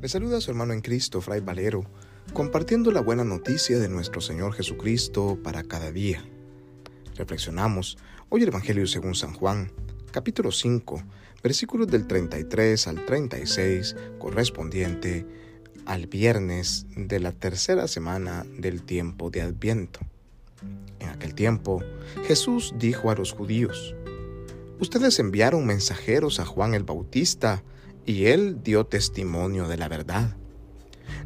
Le saluda a su hermano en Cristo, Fray Valero, compartiendo la buena noticia de nuestro Señor Jesucristo para cada día. Reflexionamos hoy el Evangelio según San Juan, capítulo 5, versículos del 33 al 36, correspondiente al viernes de la tercera semana del tiempo de Adviento. En aquel tiempo, Jesús dijo a los judíos, Ustedes enviaron mensajeros a Juan el Bautista, y él dio testimonio de la verdad.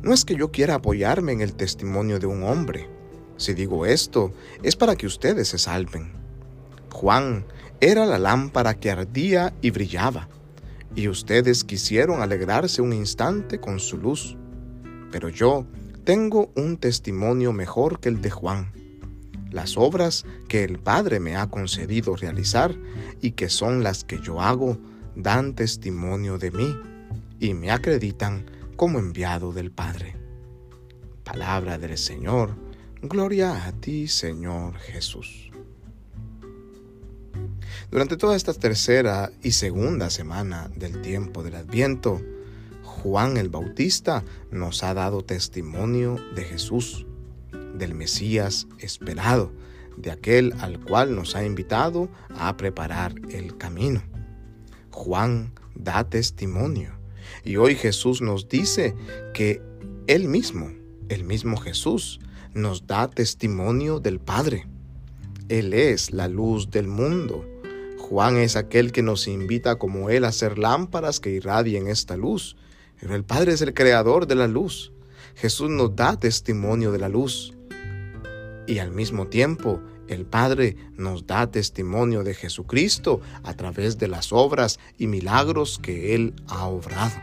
No es que yo quiera apoyarme en el testimonio de un hombre. Si digo esto, es para que ustedes se salven. Juan era la lámpara que ardía y brillaba, y ustedes quisieron alegrarse un instante con su luz. Pero yo tengo un testimonio mejor que el de Juan. Las obras que el Padre me ha concedido realizar y que son las que yo hago dan testimonio de mí y me acreditan como enviado del Padre. Palabra del Señor, gloria a ti Señor Jesús. Durante toda esta tercera y segunda semana del tiempo del Adviento, Juan el Bautista nos ha dado testimonio de Jesús, del Mesías esperado, de aquel al cual nos ha invitado a preparar el camino. Juan da testimonio. Y hoy Jesús nos dice que Él mismo, el mismo Jesús, nos da testimonio del Padre. Él es la luz del mundo. Juan es aquel que nos invita como Él a hacer lámparas que irradien esta luz. Pero el Padre es el creador de la luz. Jesús nos da testimonio de la luz. Y al mismo tiempo, el Padre nos da testimonio de Jesucristo a través de las obras y milagros que Él ha obrado.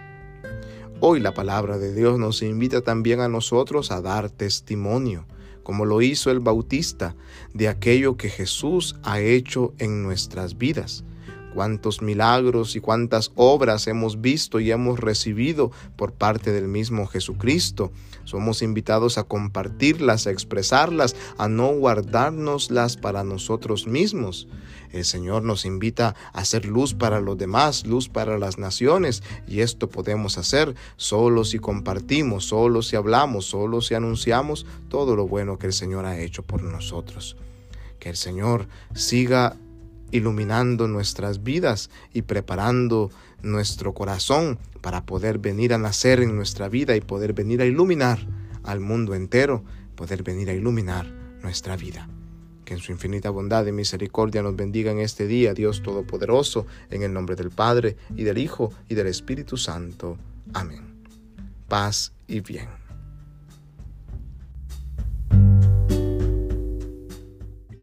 Hoy la palabra de Dios nos invita también a nosotros a dar testimonio, como lo hizo el Bautista, de aquello que Jesús ha hecho en nuestras vidas cuántos milagros y cuántas obras hemos visto y hemos recibido por parte del mismo Jesucristo. Somos invitados a compartirlas, a expresarlas, a no guardárnoslas para nosotros mismos. El Señor nos invita a hacer luz para los demás, luz para las naciones, y esto podemos hacer solo si compartimos, solo si hablamos, solo si anunciamos todo lo bueno que el Señor ha hecho por nosotros. Que el Señor siga iluminando nuestras vidas y preparando nuestro corazón para poder venir a nacer en nuestra vida y poder venir a iluminar al mundo entero, poder venir a iluminar nuestra vida. Que en su infinita bondad y misericordia nos bendiga en este día, Dios Todopoderoso, en el nombre del Padre, y del Hijo, y del Espíritu Santo. Amén. Paz y bien.